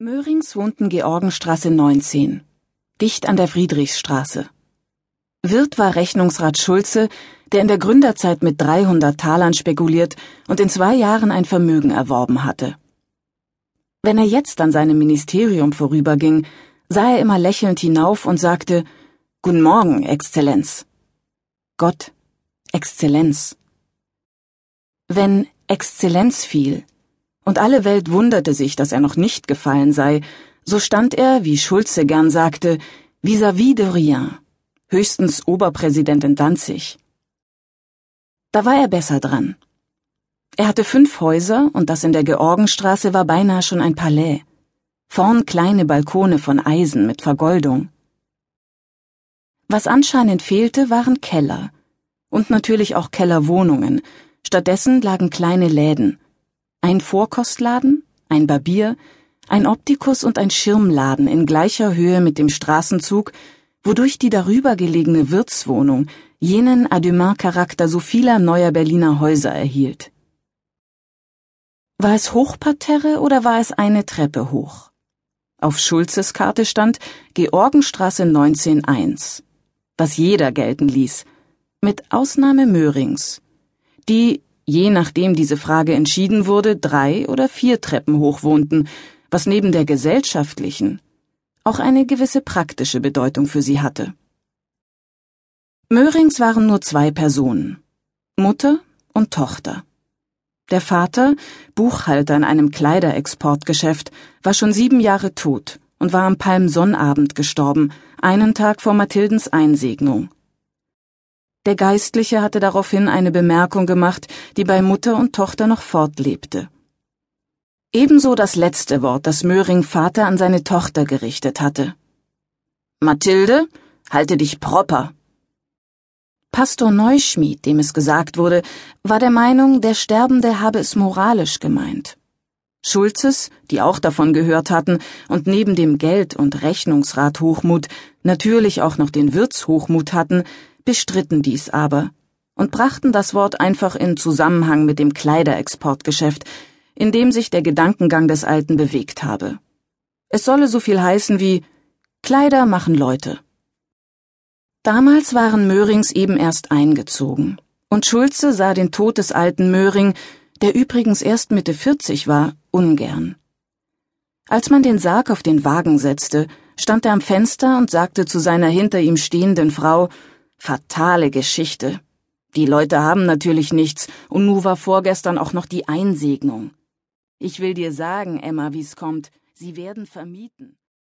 Möhrings wohnten Georgenstraße 19, dicht an der Friedrichsstraße. Wirt war Rechnungsrat Schulze, der in der Gründerzeit mit 300 Talern spekuliert und in zwei Jahren ein Vermögen erworben hatte. Wenn er jetzt an seinem Ministerium vorüberging, sah er immer lächelnd hinauf und sagte Guten Morgen, Exzellenz. Gott, Exzellenz. Wenn Exzellenz fiel, und alle Welt wunderte sich, dass er noch nicht gefallen sei, so stand er, wie Schulze gern sagte, vis-à-vis de rien, höchstens Oberpräsident in Danzig. Da war er besser dran. Er hatte fünf Häuser und das in der Georgenstraße war beinahe schon ein Palais. Vorn kleine Balkone von Eisen mit Vergoldung. Was anscheinend fehlte, waren Keller. Und natürlich auch Kellerwohnungen. Stattdessen lagen kleine Läden ein Vorkostladen, ein Barbier, ein Optikus und ein Schirmladen in gleicher Höhe mit dem Straßenzug, wodurch die darüber gelegene Wirtswohnung jenen Adümin-Charakter so vieler neuer Berliner Häuser erhielt. War es Hochparterre oder war es eine Treppe hoch? Auf Schulzes Karte stand Georgenstraße 19.1, was jeder gelten ließ, mit Ausnahme Möhrings, die je nachdem diese Frage entschieden wurde, drei oder vier Treppen hoch wohnten, was neben der gesellschaftlichen auch eine gewisse praktische Bedeutung für sie hatte. Möhrings waren nur zwei Personen, Mutter und Tochter. Der Vater, Buchhalter in einem Kleiderexportgeschäft, war schon sieben Jahre tot und war am Palmsonnabend gestorben, einen Tag vor Mathildens Einsegnung. Der Geistliche hatte daraufhin eine Bemerkung gemacht, die bei Mutter und Tochter noch fortlebte. Ebenso das letzte Wort, das Möhring Vater an seine Tochter gerichtet hatte. Mathilde, halte dich proper. Pastor Neuschmied, dem es gesagt wurde, war der Meinung, der Sterbende habe es moralisch gemeint. Schulzes, die auch davon gehört hatten und neben dem Geld- und Rechnungsrat Hochmut natürlich auch noch den Wirtshochmut hatten, bestritten dies aber und brachten das Wort einfach in Zusammenhang mit dem Kleiderexportgeschäft, in dem sich der Gedankengang des Alten bewegt habe. Es solle so viel heißen wie Kleider machen Leute. Damals waren Möhrings eben erst eingezogen, und Schulze sah den Tod des alten Möhring, der übrigens erst Mitte 40 war, ungern. Als man den Sarg auf den Wagen setzte, stand er am Fenster und sagte zu seiner hinter ihm stehenden Frau, Fatale Geschichte. Die Leute haben natürlich nichts, und nu war vorgestern auch noch die Einsegnung. Ich will dir sagen, Emma, wie's kommt, sie werden vermieten.